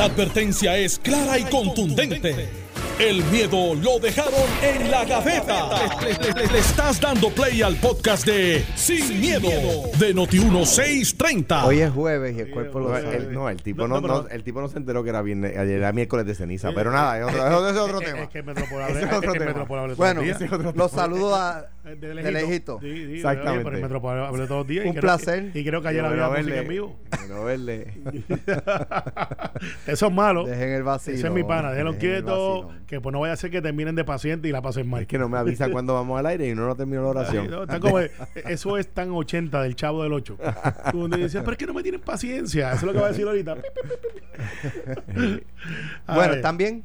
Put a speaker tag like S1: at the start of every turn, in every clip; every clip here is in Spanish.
S1: La advertencia es clara y contundente. El miedo lo dejaron en la gaveta. Le, le- le estás dando play al podcast de Sin, miedo, de Noti1630.
S2: Hoy es jueves y el cuerpo lo
S3: No,
S2: sabe.
S3: el, no, el tipo
S4: No,
S3: no,
S4: no,
S3: no-
S4: pero-
S3: el tipo no se enteró que era viernes, ayer era miércoles de ceniza, pero nada, es otro, ese es otro
S4: Es-
S3: tema.
S4: Es que Metropol hable-
S3: Ese es
S4: es
S3: otro tema.
S2: Bueno,
S4: los
S2: saludos a, de
S4: lejito.
S2: lejito.
S4: Sí, sí,
S3: Exactamente.
S4: oye, pero el Metropol hable todos los días. y
S2: Un
S4: creo-
S2: placer.
S4: Y creo que ayer había
S3: verle,
S4: música en vivo.
S3: bueno verle.
S4: Eso es malo.
S2: Dejen el vacío.
S4: Ese es mi pana, déjenlo quieto, que pues no vaya a ser que terminen de paciente y la pasen mal.
S3: Es que no me avisa cuando vamos al aire y no, no termino la
S4: Ay,
S3: oración.
S4: no, está como- eso es tan 80 del chavo del 8. Donde decía, pero es que no me tienen paciencia. Eso es lo que va a decir ahorita.
S2: Bueno,
S4: Ay,
S2: ¿están bien?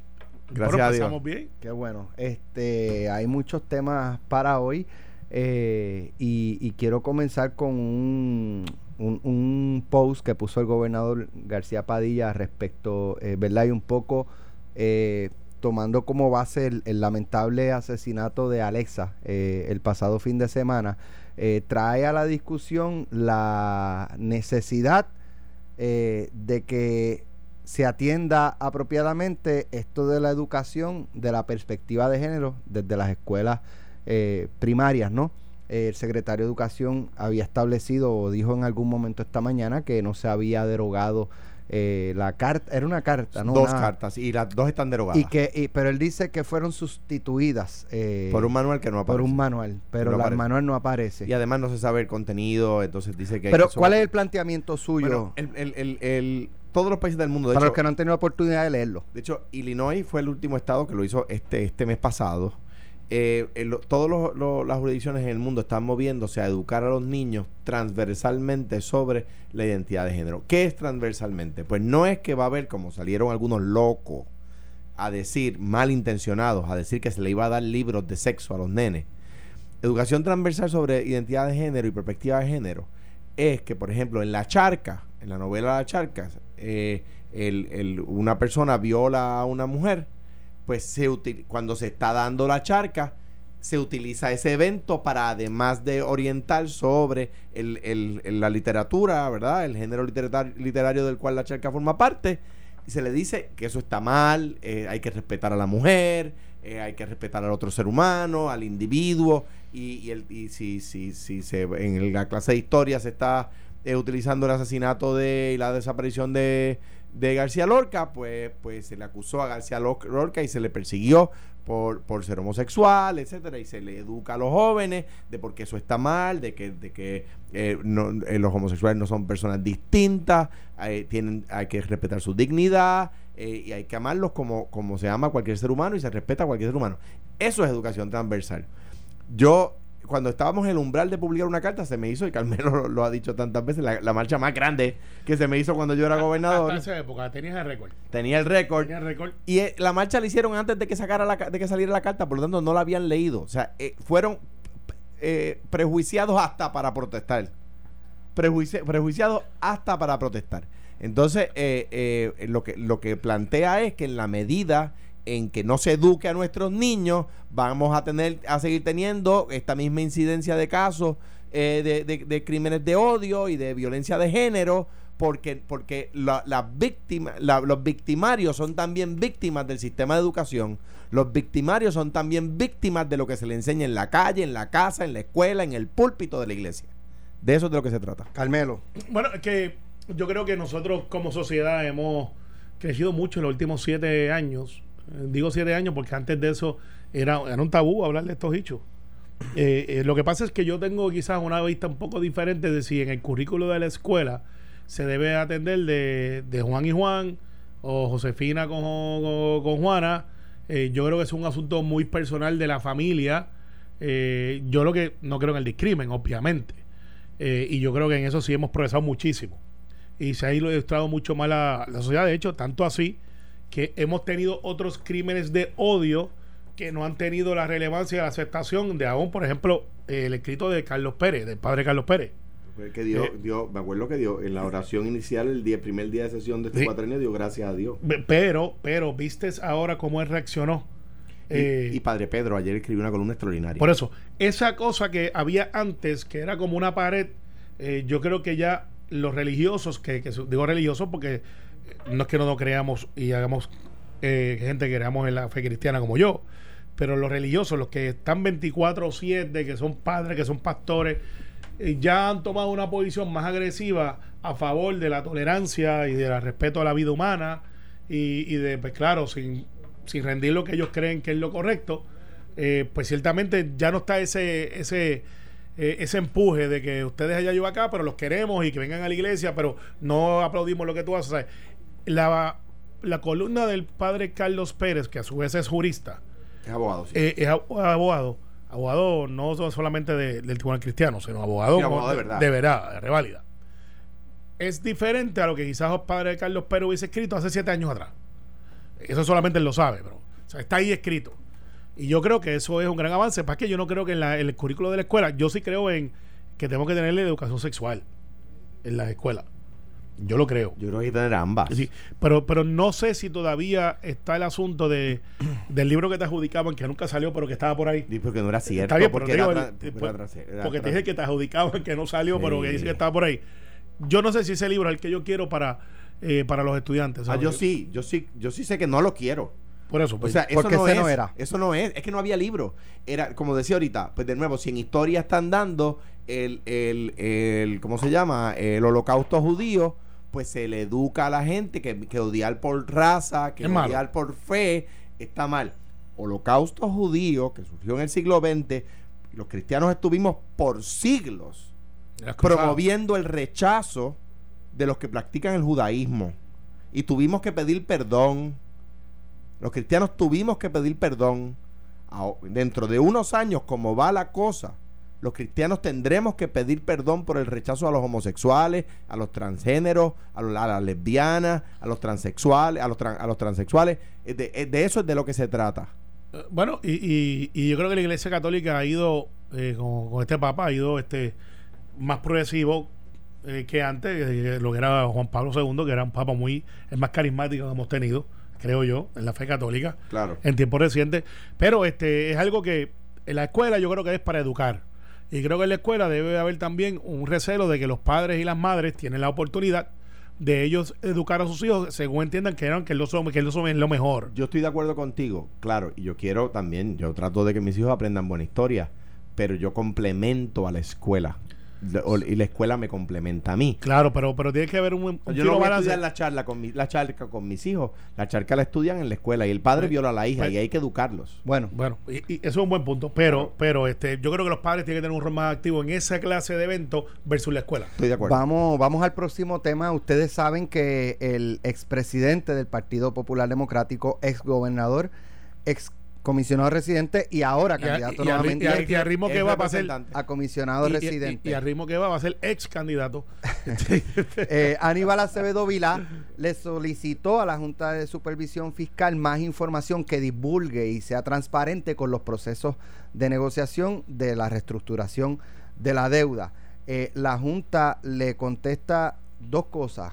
S3: Gracias
S4: bueno,
S3: a Dios.
S4: bien.
S2: Qué bueno. Este, hay muchos temas para hoy eh, y, y quiero comenzar con un, un, un post que puso el gobernador García Padilla respecto, eh, ¿verdad? Y un poco eh, tomando como base el, el lamentable asesinato de Alexa el pasado fin de semana, trae a la discusión la necesidad eh, de que se atienda apropiadamente esto de la educación de la perspectiva de género desde las escuelas eh, primarias, ¿no? El secretario de Educación había establecido o dijo en algún momento esta mañana que no se había derogado eh, la carta, era una carta, ¿no?
S3: dos
S2: Una-
S3: cartas y las dos están derogadas
S2: Y que, y- pero él dice que fueron sustituidas eh,
S3: por un manual que no aparece.
S2: por un manual, pero
S3: No
S2: la- el manual no aparece.
S3: y además no se sabe el contenido, entonces dice que
S2: pero ¿cuál es el planteamiento suyo
S3: Bueno, el, el- el- el- todos los países del mundo, de
S2: para
S3: hecho,
S2: los que no han tenido la oportunidad de leerlo?
S3: De hecho, Illinois fue el último estado que lo hizo este, este mes pasado. Eh, todas las jurisdicciones en el mundo están moviéndose a educar a los niños transversalmente sobre la identidad de género. ¿Qué es transversalmente? Pues no es que va a haber, como salieron algunos locos a decir, malintencionados, a decir que se le iba a dar libros de sexo a los nenes. Educación transversal sobre identidad de género y perspectiva de género es que, por ejemplo, en La Charca, en la novela La Charca, eh, una persona viola a una mujer, pues se util- cuando se está dando la charca, se utiliza ese evento para, además de orientar sobre el- el- la literatura, ¿verdad? El género literario, literario del cual la charca forma parte, y se le dice que eso está mal, eh, hay que respetar a la mujer, eh, hay que respetar al otro ser humano, al individuo, y, y el, y si, si, si se, en la clase de historia se está eh, utilizando el asesinato de, y la desaparición de, de García Lorca, pues, pues se le acusó a García Lor- Lorca y se le persiguió por, por ser homosexual, etcétera, y se le educa a los jóvenes de por qué eso está mal, de que, de que eh, eh, los homosexuales no son personas distintas, eh, tienen, hay que respetar su dignidad y hay que amarlos como, como se ama a cualquier ser humano y se respeta a cualquier ser humano. Eso es educación transversal. Yo, cuando estábamos en el umbral de publicar una carta, se me hizo, y Carmelo lo, lo ha dicho tantas veces, la, la marcha más grande que se me hizo cuando yo era gobernador.
S4: Hasta esa época tenías el récord.
S3: Tenía el récord.
S4: Tenías el récord.
S3: Y eh, la marcha la hicieron antes de que sacara la, de que saliera la carta, por lo tanto no la habían leído. O sea, eh, fueron eh, prejuiciados hasta para protestar. Prejuici- prejuiciados hasta para protestar. Entonces, eh, lo, que, lo que plantea es que en la medida en que no se eduque a nuestros niños, vamos a tener a seguir teniendo esta misma incidencia de casos eh, de, de- de crímenes de odio y de violencia de género, porque, porque la- la- los victimarios son también víctimas del sistema de educación. Los victimarios son también víctimas de lo que se le enseña en la calle, en la casa, en la escuela, en el púlpito de la iglesia. De eso es de lo que se trata.
S2: Carmelo.
S4: Bueno, es que yo creo que nosotros como sociedad hemos crecido mucho en los últimos siete años. Digo siete años porque antes de eso era, era un tabú hablar de estos hechos. Eh, eh, lo que pasa es que yo tengo quizás una vista un poco diferente de si en el currículo de la escuela se debe atender de, de Juan y Juan o Josefina con, con- Juana. Eh, yo creo que es un asunto muy personal de la familia. Yo lo que no creo en el discrimen, obviamente. Y yo creo que en eso sí hemos progresado muchísimo. Y se ha ilustrado mucho más la sociedad. De hecho, tanto así que hemos tenido otros crímenes de odio que no han tenido la relevancia y la aceptación de aún, por ejemplo, el escrito de Carlos Pérez, del padre Carlos Pérez.
S3: Que dio,
S4: Eh,
S3: dio, me acuerdo que dio en la oración inicial, el día, primer día de sesión de este
S4: Sí.
S3: cuatrenio, dio gracias a Dios.
S4: Pero, pero, vistes ahora cómo él reaccionó.
S3: Y-
S4: Eh,
S3: y, Padre Pedro ayer escribió una columna extraordinaria.
S4: Por eso, esa cosa que había antes, que era como una pared, eh, yo creo que ya los religiosos, que, que digo religiosos porque no es que no nos creamos y hagamos eh, gente que creamos en la fe cristiana como yo, pero los religiosos, los que están 24 o 7, que son padres, que son pastores, eh, ya han tomado una posición más agresiva a favor de la tolerancia y del respeto a la vida humana y, de, pues claro, sin, sin rendir lo que ellos creen que es lo correcto, eh, pues ciertamente ya no está ese, ese, ese empuje de que ustedes allá yo acá, pero los queremos y que vengan a la iglesia, pero no aplaudimos lo que tú haces. La, la columna del padre Carlos Pérez, que a su vez es jurista,
S3: es abogado, sí.
S4: Eh, es abogado. Abogado no solamente del Tribunal Cristiano, sino abogado,
S3: de, verdad. De verdad,
S4: de reválida. Es diferente a lo que quizás el padre Carlos Pérez hubiese escrito hace siete años atrás. Eso solamente él lo sabe, pero está ahí escrito. Y yo creo que eso es un gran avance. Para que yo no creo que en, el currículo de la escuela, yo sí creo en que tenemos que tener la educación sexual en la escuela. Yo lo creo.
S3: Yo creo que hay que tener ambas.
S4: Sí, pero, pero no sé si todavía está el asunto de, del libro que te adjudicaban, que nunca salió, pero que estaba por ahí.
S3: Sí, porque no era cierto.
S4: Está bien, porque, porque te dije que te adjudicaban que no salió, pero que dice que estaba por ahí. Yo no sé si ese libro es el que yo quiero para, eh, para los estudiantes.
S3: Ah, yo sí, yo sí, yo sí sé que no lo quiero.
S4: Por eso,
S3: pues. O sea, eso porque no, no era. Eso no es, es que no había libro. Era, como decía ahorita, pues de nuevo, si en historia están dando el, el, el ¿cómo se llama? El holocausto judío, pues se le educa a la gente que, que odiar por raza, que odiar por fe, está mal. Holocausto judío, que surgió en el siglo XX, los cristianos estuvimos por siglos promoviendo el rechazo de los que practican el judaísmo. Y tuvimos que pedir perdón los cristianos tuvimos que pedir perdón. Dentro de unos años, como va la cosa, los cristianos tendremos que pedir perdón por el rechazo a los homosexuales, a los transgéneros, a, las lesbianas, a los transexuales, a los, a los transexuales. De, de, eso es de lo que se trata.
S4: Eh, bueno, y, y, yo creo que la Iglesia Católica ha ido, eh, con, este Papa, ha ido este más progresivo eh, que antes, lo que era Juan Pablo II, que era un Papa muy, el más carismático que hemos tenido creo yo, en la fe católica.
S3: Claro.
S4: En tiempos recientes. Pero este es algo que en la escuela yo creo que es para educar. Y creo que en la escuela debe haber también un recelo de que los padres y las madres tienen la oportunidad de ellos educar a sus hijos según entiendan que, eran, que, lo son, que lo son es lo mejor.
S3: Yo estoy de acuerdo contigo, claro, y yo quiero también, yo trato de que mis hijos aprendan buena historia, pero yo complemento a la escuela y la escuela me complementa a mí.
S4: Claro, pero pero tiene que haber un,
S3: Yo no voy a estudiar la charla con mi, la charla con mis hijos. La charla la estudian en la escuela y el padre viola a la hija pues y hay que educarlos.
S4: Bueno, bueno, y, eso es un buen punto, pero pero este yo creo que los padres tienen que tener un rol más activo en esa clase de eventos versus la escuela.
S2: Estoy de acuerdo. Vamos vamos al próximo tema. Ustedes saben que el expresidente del Partido Popular Democrático, ex gobernador, ex comisionado residente y ahora candidato nuevamente.
S4: Y, a, ritmo que va a ser
S2: a comisionado residente.
S4: Y, a ritmo que va va a ser ex candidato.
S2: eh, Aníbal Acevedo Vilá le solicitó a la Junta de Supervisión Fiscal más información que divulgue y sea transparente con los procesos de negociación de la reestructuración de la deuda. Eh, la Junta le contesta dos cosas.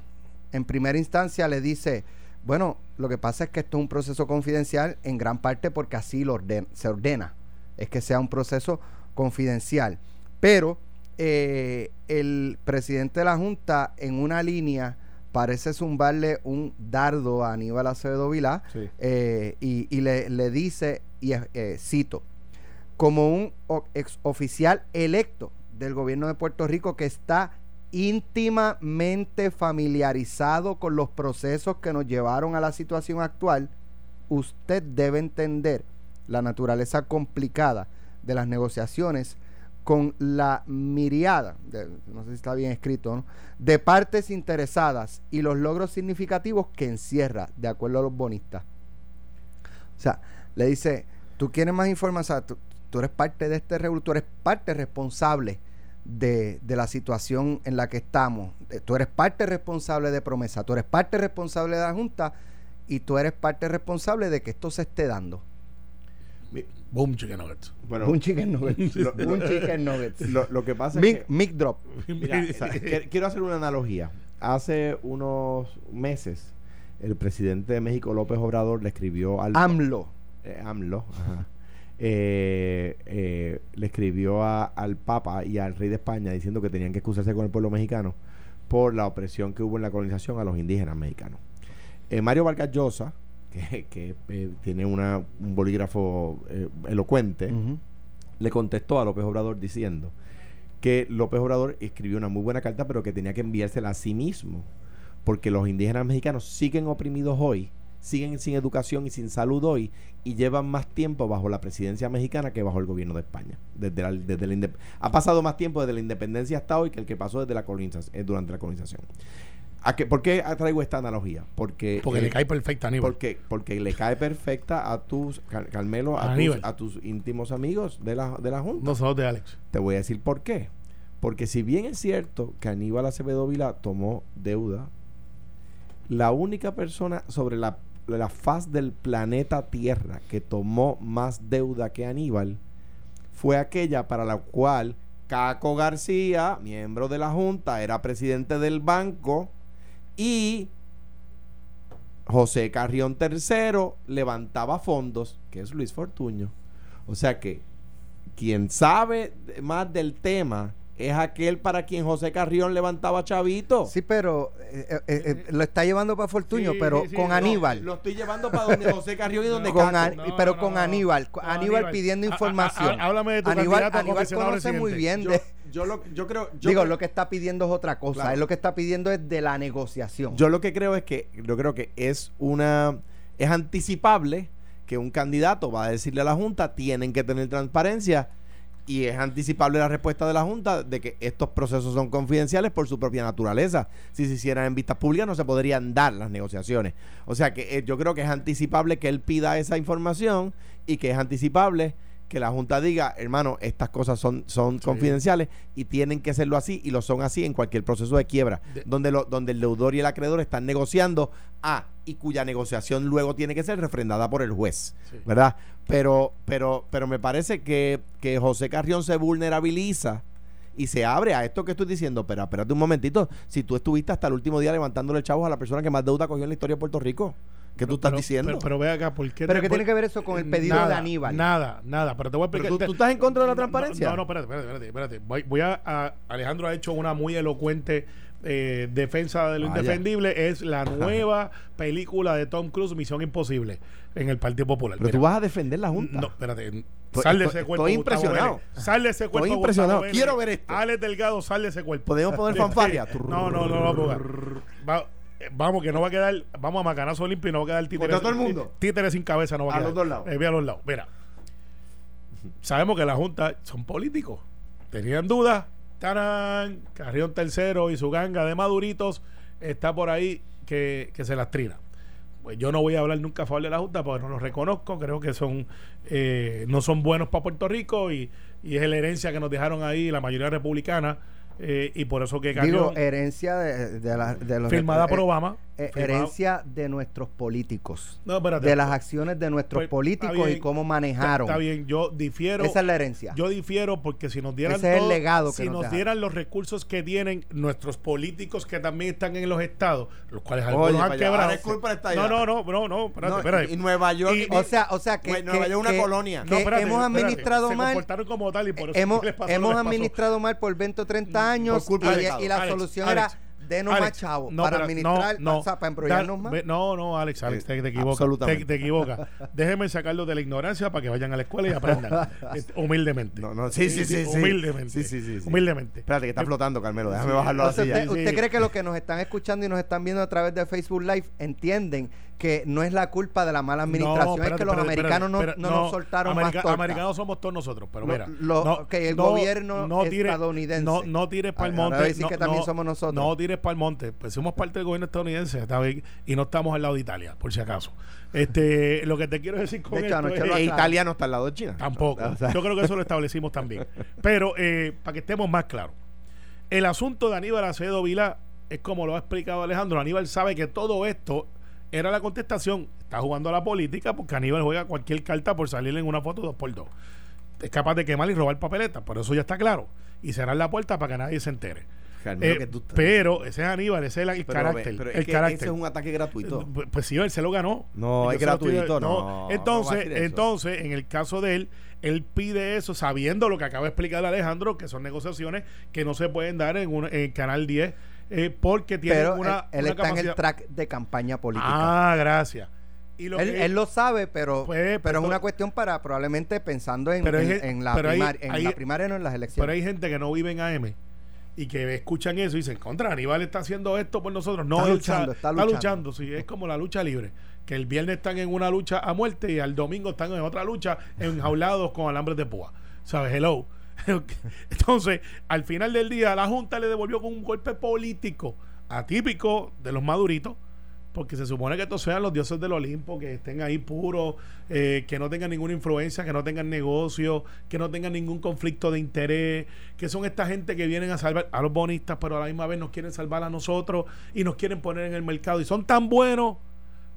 S2: En primera instancia le dice bueno, lo que pasa es que esto es un proceso confidencial en gran parte porque así lo se ordena. Es que sea un proceso confidencial. Pero eh, el presidente de la Junta en una línea parece zumbarle un dardo a Aníbal Acevedo Vilá eh, y, le, dice, y eh, cito, como un ex oficial electo del gobierno de Puerto Rico que está íntimamente familiarizado con los procesos que nos llevaron a la situación actual, usted debe entender la naturaleza complicada de las negociaciones con la miriada, no sé si está bien escrito, de partes interesadas y los logros significativos que encierra, de acuerdo a los bonistas. O sea, le dice, tú quieres más información, tú, tú eres parte de este revolución, tú eres parte responsable de, la situación en la que estamos. Eh, tú eres parte responsable de promesa, tú eres parte responsable de la Junta y tú eres parte responsable de que esto se esté dando.
S4: Boom Chicken Nuggets.
S2: Bueno, Boom Chicken Nuggets. Lo,
S3: Boom Chicken Nuggets. Lo, que pasa es
S2: que... Drop.
S3: quiero hacer una analogía. Hace unos meses, el presidente de México, López Obrador, le escribió al...
S2: AMLO.
S3: Eh, AMLO, ajá eh, eh, le escribió al Papa y al Rey de España diciendo que tenían que excusarse con el pueblo mexicano por la opresión que hubo en la colonización a los indígenas mexicanos. Eh, Mario Vargas Llosa, que, que, eh, tiene una, un bolígrafo eh, elocuente, le contestó a López Obrador diciendo que López Obrador escribió una muy buena carta, pero que tenía que enviársela a sí mismo, porque los indígenas mexicanos siguen oprimidos hoy, siguen sin educación y sin salud hoy, y llevan más tiempo bajo la presidencia mexicana que bajo el gobierno de España. Desde la, desde la ha pasado más tiempo desde la independencia hasta hoy que el que pasó desde la colonización, eh, durante la colonización. ¿A qué, ¿Por qué traigo esta analogía? Porque,
S4: Porque
S3: eh,
S4: le cae perfecta a Aníbal.
S3: porque, porque le cae perfecta a tus, Car- Carmelo, a tus, a tus íntimos amigos de la, de la Junta.
S4: No somos de Alex.
S3: Te voy a decir por qué. Porque si bien es cierto que Aníbal Acevedo Vila tomó deuda, la única persona sobre la, la faz del planeta Tierra que tomó más deuda que Aníbal fue aquella para la cual Caco García, miembro de la Junta, era presidente del banco y José Carrión III levantaba fondos, que es Luis Fortuño. O sea que quien sabe más del tema es aquel para quien José Carrión levantaba chavito.
S2: Sí, pero eh, eh, eh, lo está llevando para Fortuño,
S4: Sí,
S2: pero
S4: sí, sí,
S2: con
S4: no,
S2: Aníbal.
S3: Lo estoy llevando para donde José Carrión y donde
S2: con. An-
S4: No,
S2: pero
S4: no,
S2: con
S4: no, no.
S2: Aníbal,
S4: No,
S2: Aníbal,
S4: Aníbal.
S2: pidiendo
S4: A- a-
S2: información.
S4: a- háblame de tu
S2: Aníbal, Aníbal conoce muy bien
S3: yo,
S2: de,
S3: yo lo, yo creo. Yo
S2: digo,
S3: creo-
S2: lo que está pidiendo es otra cosa.
S3: Claro.
S2: Él lo que está pidiendo es de la negociación.
S3: Yo lo que creo es que yo creo que es una es anticipable que un candidato va a decirle a la junta tienen que tener transparencia y es anticipable la respuesta de la junta de que estos procesos son confidenciales por su propia naturaleza. Si se hicieran en vistas públicas no se podrían dar las negociaciones. O sea que eh, yo creo que es anticipable que él pida esa información y que es anticipable que la Junta diga, hermano, estas cosas son, son confidenciales y tienen que serlo así y lo son así en cualquier proceso de quiebra,
S4: De-
S3: donde, lo, donde el deudor y el acreedor están negociando a y cuya negociación luego tiene que ser refrendada por el juez,
S4: Sí.
S3: ¿verdad? Pero, pero, pero me parece que, que José Carrión se vulnerabiliza y se abre a esto que estoy diciendo, pero espérate un momentito, si tú estuviste hasta el último día levantándole chavos a la persona que más deuda cogió en la historia de Puerto Rico, ¿qué tú estás
S4: Pero-
S3: diciendo?
S4: Pero, pero ve acá, ¿por qué?
S2: ¿Pero
S4: te-
S2: qué tiene que ver eso con el pedido
S4: nada,
S2: de Aníbal?
S4: Nada, nada. Pero te voy a explicar.
S3: tú, tú estás en contra de la
S4: No,
S3: transparencia.
S4: No, no, espérate, espérate, espérate. espérate. Voy, voy a, a- Alejandro ha hecho una muy elocuente eh, defensa de lo
S3: Vaya.
S4: indefendible. Es la nueva película de Tom Cruise, Misión Imposible, en el Partido Popular.
S3: Pero
S4: Mira,
S3: tú vas a defender la Junta.
S4: No, espérate.
S3: Estoy-
S4: Sal de
S3: estoy-
S4: ese cuerpo.
S3: estoy impresionado.
S4: Sal de ese cuerpo. Gustavo
S3: impresionado.
S4: Vélez.
S3: Quiero ver esto.
S4: Alex Delgado, sal de ese cuerpo.
S3: Podemos poner fanfarria.
S4: No, no, no, no. Va- eh, vamos, que no va a quedar. Vamos a macanazo limpio y no va a quedar títere.
S3: Contra todo el mundo.
S4: Títere sin cabeza no va a,
S3: A
S4: quedar.
S3: los dos lados.
S4: Eh, ve a los lados. Mira. Sabemos que la Junta son políticos. Tenían dudas. Tarán, Carrión Tercero y su ganga de maduritos está por ahí que, que se las trina. Pues yo no voy a hablar nunca a favor de la Junta porque no los reconozco. Creo que son eh, no son buenos para Puerto Rico y, y es la herencia que nos dejaron ahí la mayoría republicana. eh, y por eso que
S2: Digo,
S4: Carrión,
S2: herencia de, de, la- de los
S4: firmada por
S2: eh,
S4: Obama.
S2: Eh, herencia de nuestros políticos.
S4: No, espérate.
S2: De las acciones de nuestros
S4: Pues,
S2: políticos y cómo manejaron.
S4: Está bien, yo difiero.
S2: Esa es la herencia.
S4: Yo difiero porque si nos dieran
S2: Ese es el
S4: todo-
S2: legado que
S4: si
S2: nos
S4: dieran los recursos que tienen nuestros políticos que también están en los estados, los cuales
S3: Oye,
S4: algunos
S3: para
S4: han quebrado. no, no, no, no, no, espérate,
S3: No,
S4: espérate.
S3: y- y Nueva York.
S4: Y-
S2: o sea, o sea que,
S3: Nueva
S2: que-
S3: York es una
S2: que-
S3: colonia.
S2: que
S4: No, espérate,
S2: hemos administrado
S4: se
S2: mal
S4: comportaron como tal y por eso
S2: hemos,
S4: les pasó
S2: hemos
S4: les
S2: administrado mal por 20 o 30 años
S3: culpa
S2: y, la
S4: Alex,
S2: solución
S4: Alex,
S2: era denos
S4: Alex,
S2: más chavos
S4: no,
S2: para
S4: pero-
S2: administrar,
S4: no, no.
S2: para embrollarnos
S4: Da-
S2: más.
S4: ve- No, no, Alex, Alex, te, te equivocas. Te,
S3: absolutamente.
S4: te equivocas. Déjenme sacarlos de la ignorancia para que vayan a la escuela y aprendan. Eh, humildemente.
S3: No, no, sí, sí, sí, sí.
S4: Humildemente.
S3: Sí, sí, sí, sí.
S4: Humildemente.
S3: Espérate, que está flotando, Carmelo. Déjame
S4: Sí.
S3: bajarlo a la
S2: Entonces,
S3: silla.
S2: ¿usted, usted
S4: sí.
S2: cree que los que nos están escuchando y nos están viendo a través de Facebook Live entienden que no es la culpa de la mala administración, es
S4: espérate,
S2: que los
S4: espérate,
S2: americanos no,
S4: espérate,
S2: no nos soltaron
S4: America-
S2: más torta.
S4: Americanos somos todos nosotros, pero
S2: Lo-
S4: mira.
S2: lo- ok, el gobierno estadounidense.
S4: No, no tires para el monte.
S2: decir
S4: no,
S2: que también
S4: no-
S2: somos nosotros.
S4: No tires para el monte. Pues somos parte del gobierno estadounidense, está bien, y no estamos al lado de Italia, por si acaso. Este, lo que te quiero decir con
S2: De hecho,
S4: esto es-
S3: E. Italia no está al lado de China.
S4: Tampoco.
S3: O sea,
S4: Yo creo que eso lo establecimos también. Pero eh, para que estemos más claros, el asunto de Aníbal Acevedo Vila es como lo ha explicado Alejandro. Aníbal sabe que todo esto era la contestación. Está jugando a la política porque Aníbal juega cualquier carta por salir en una foto dos por dos. Es capaz de quemar y robar papeletas, por eso ya está claro. Y cerrar la puerta para que nadie se entere. Eh,
S3: que tú estás-
S4: pero ese es Aníbal, ese es el, el
S3: Pero,
S4: carácter.
S3: pero es
S4: el
S3: que
S4: carácter.
S3: ese es un ataque gratuito.
S4: Pues, Pues sí, él se lo ganó.
S3: No,
S4: Yo
S3: es gratuito, no,
S4: Entonces, entonces, en el caso de él, él pide eso sabiendo lo que acaba de explicar Alejandro, que son negociaciones que no se pueden dar en, un, en Canal 10 eh, porque tiene
S2: Pero
S4: una.
S2: él, él
S4: una
S2: está en el track de campaña política.
S4: Ah, gracias. Y lo
S2: él,
S4: que-
S2: él lo sabe, pero,
S4: Pues,
S2: pero es
S4: pues,
S2: una cuestión para probablemente pensando en,
S4: Pero
S2: en- en la,
S4: pero hay-
S2: en
S4: hay-
S2: la primaria, no en las
S4: Pero
S2: elecciones.
S4: hay gente que no vive en AM y que escuchan eso y dicen, contra, Aníbal está haciendo esto por nosotros. No,
S2: Está luchando,
S4: sa-
S2: está
S4: luchando. sí, es como la lucha libre. Que el viernes están en una lucha a muerte y al domingo están en otra lucha enjaulados con alambres de púa. ¿Sabes? Hello. Entonces, al final del día, la Junta le devolvió con un golpe político atípico de los maduritos, porque se supone que estos sean los dioses del Olimpo, que estén ahí puros, eh, que no tengan ninguna influencia, que no tengan negocio, que no tengan ningún conflicto de interés, que son esta gente que vienen a salvar a los bonistas, pero a la misma vez nos quieren salvar a nosotros y nos quieren poner en el mercado. Y son tan buenos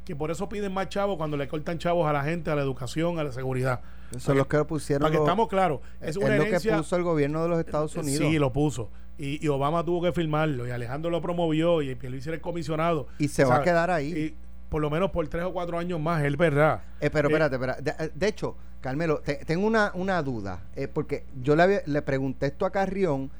S4: que por eso piden más chavos cuando le cortan chavos a la gente, a la educación, a la seguridad.
S2: Eso es lo que pusieron.
S4: Para que
S2: los-
S4: estamos claros, es
S2: es
S4: una
S2: lo que puso el gobierno de los Estados Unidos.
S4: Sí, lo puso. Y, y Obama tuvo que firmarlo. Y Alejandro lo promovió. Y Pierluisi era el comisionado.
S2: Y se va a quedar ahí.
S4: Y por lo menos por tres o cuatro años más, es verdad.
S2: Eh, pero
S4: Eh,
S2: espérate, espérate. De, de hecho, Carmelo, te- tengo una, una duda. eh, porque yo le, había- le pregunté esto a Carrión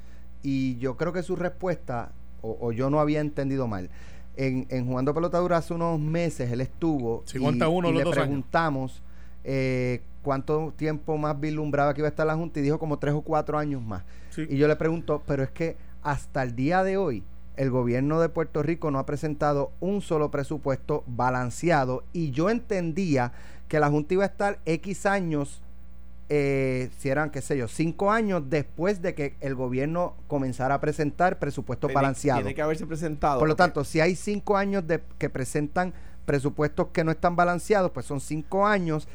S2: y yo creo que su respuesta, o, o yo no había entendido mal. En, en Jugando Pelotadura hace unos meses él estuvo y,
S4: los
S2: le
S4: dos
S2: preguntamos eh, cuánto tiempo más vislumbraba que iba a estar la Junta y dijo como tres o cuatro años más.
S4: Sí.
S2: Y yo le pregunto, pero es que hasta el día de hoy el gobierno de Puerto Rico no ha presentado un solo presupuesto balanceado y yo entendía que la Junta iba a estar X años, eh, si eran, qué sé yo, cinco años después de que el gobierno comenzara a presentar presupuestos
S3: Tiene-
S2: balanceados.
S3: Tiene que haberse presentado.
S2: Por lo tanto, si hay cinco años de que presentan presupuestos que no están balanceados, pues son cinco años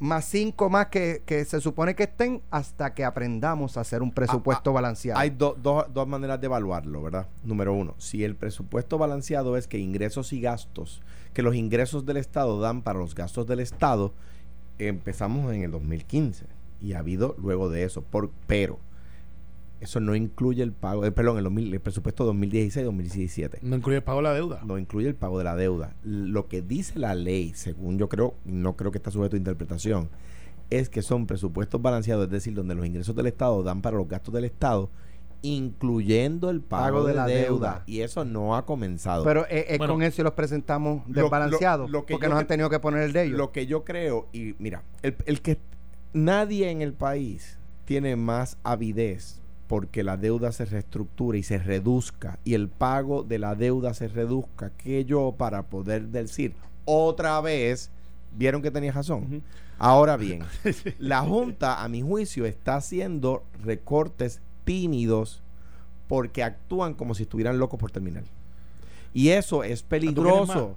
S2: más cinco más que, que se supone que estén hasta que aprendamos a hacer un presupuesto balanceado.
S3: Hay do- do- dos maneras de evaluarlo, ¿verdad? Número uno, si el presupuesto balanceado es que ingresos y gastos, que los ingresos del Estado dan para los gastos del Estado, empezamos en el 2015 y ha habido luego de eso, por, pero eso no incluye el pago, eh, perdón, el, 2000 el presupuesto 2016-2017
S4: No incluye el pago de la deuda.
S3: no incluye el pago de la deuda. Lo que dice la ley, según yo creo, no creo que está sujeto a interpretación, es que son presupuestos balanceados, es decir, donde los ingresos del Estado dan para los gastos del Estado, incluyendo el pago, de, la deuda. Y eso no ha comenzado.
S2: Pero eh, eh,
S4: Bueno.
S2: con eso los presentamos desbalanceados,
S3: lo- lo que
S2: porque nos han tenido que poner el de ellos.
S3: Lo que yo creo, y mira, el, el que nadie en el país tiene más avidez porque la deuda se reestructure y se reduzca y el pago de la deuda se reduzca que yo para poder decir otra vez, vieron que tenía razón. Ahora bien, la Junta, a mi juicio, está haciendo recortes tímidos porque actúan como si estuvieran locos por terminar. Y eso es peligroso.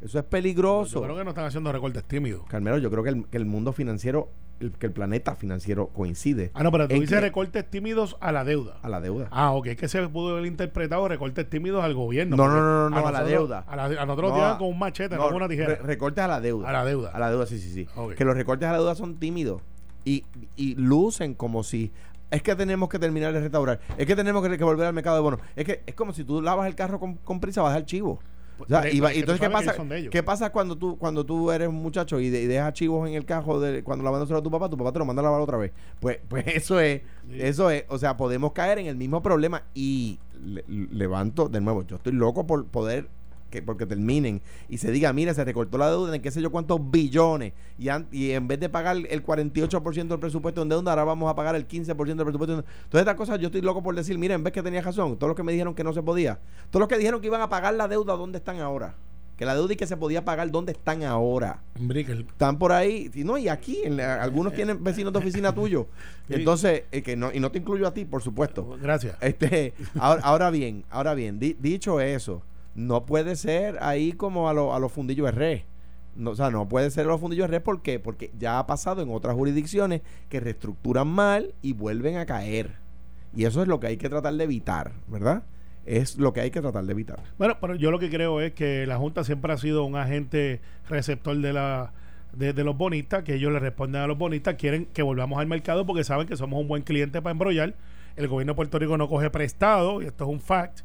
S3: Eso es peligroso.
S4: Yo creo que no están haciendo recortes tímidos.
S3: Carmelo, yo creo que el, que el mundo financiero, el- que el planeta financiero coincide
S4: Ah, no, pero tú
S3: ¿En
S4: dices recortes tímidos a la deuda.
S3: a la deuda.
S4: Ah, ok, es que se pudo haber interpretado recortes tímidos al gobierno.
S3: No, no, no, no, no, a la deuda.
S4: A, la, a nosotros
S3: No, a-
S4: con un machete, no, con una tijera.
S3: re- recortes a la deuda.
S4: a la deuda.
S3: A la deuda, sí, sí, sí. Que los recortes a la deuda son tímidos y, y lucen como si es que tenemos que terminar de restaurar, es que tenemos que, que volver al mercado de bonos. Es que es como si tú lavas el carro con, con prisa, vas al chivo. O sea,
S4: Pero-
S3: y va- entonces, ¿qué pasa? ¿Qué pasa cuando tú cuando tú eres un muchacho y, de- y dejas chivos en el carro de, cuando lavándoselo a tu papá? Tu papá te lo manda a lavar otra vez. Pues pues eso es,
S4: Sí.
S3: eso es, o sea, podemos caer en el mismo problema y le- levanto de nuevo, yo estoy loco por poder que porque terminen y se diga, mira, se recortó la deuda en qué sé yo cuántos billones y, an- y en vez de pagar el 48% del presupuesto en deuda, ahora vamos a pagar el 15% del presupuesto. en- Todas estas cosas yo estoy loco por decir, mira, en vez que tenía razón, todos los que me dijeron que no se podía, todos los que dijeron que iban a pagar la deuda, ¿dónde están ahora? Que la deuda y que se podía pagar, ¿dónde están ahora?
S4: Brickell.
S3: Están por ahí, y no, y aquí, en la- algunos tienen vecinos de oficina tuyo. Entonces, eh, que no, y no te incluyo a ti, por supuesto.
S4: Gracias.
S3: Este, ahora, ahora bien, ahora bien, di- dicho eso, no puede ser ahí como a, lo- a los fundillos de. No, o sea, no puede ser a los fundillos de red, ¿por qué? Porque ya ha pasado en otras jurisdicciones que reestructuran mal y vuelven a caer. Y eso es lo que hay que tratar de evitar, ¿verdad? Es lo que hay que tratar de evitar.
S4: Bueno, pero yo lo que creo es que la Junta siempre ha sido un agente receptor de la de, de los bonistas, que ellos le responden a los bonistas, quieren que volvamos al mercado porque saben que somos un buen cliente para embrollar. El gobierno de Puerto Rico no coge prestado, y esto es un fact,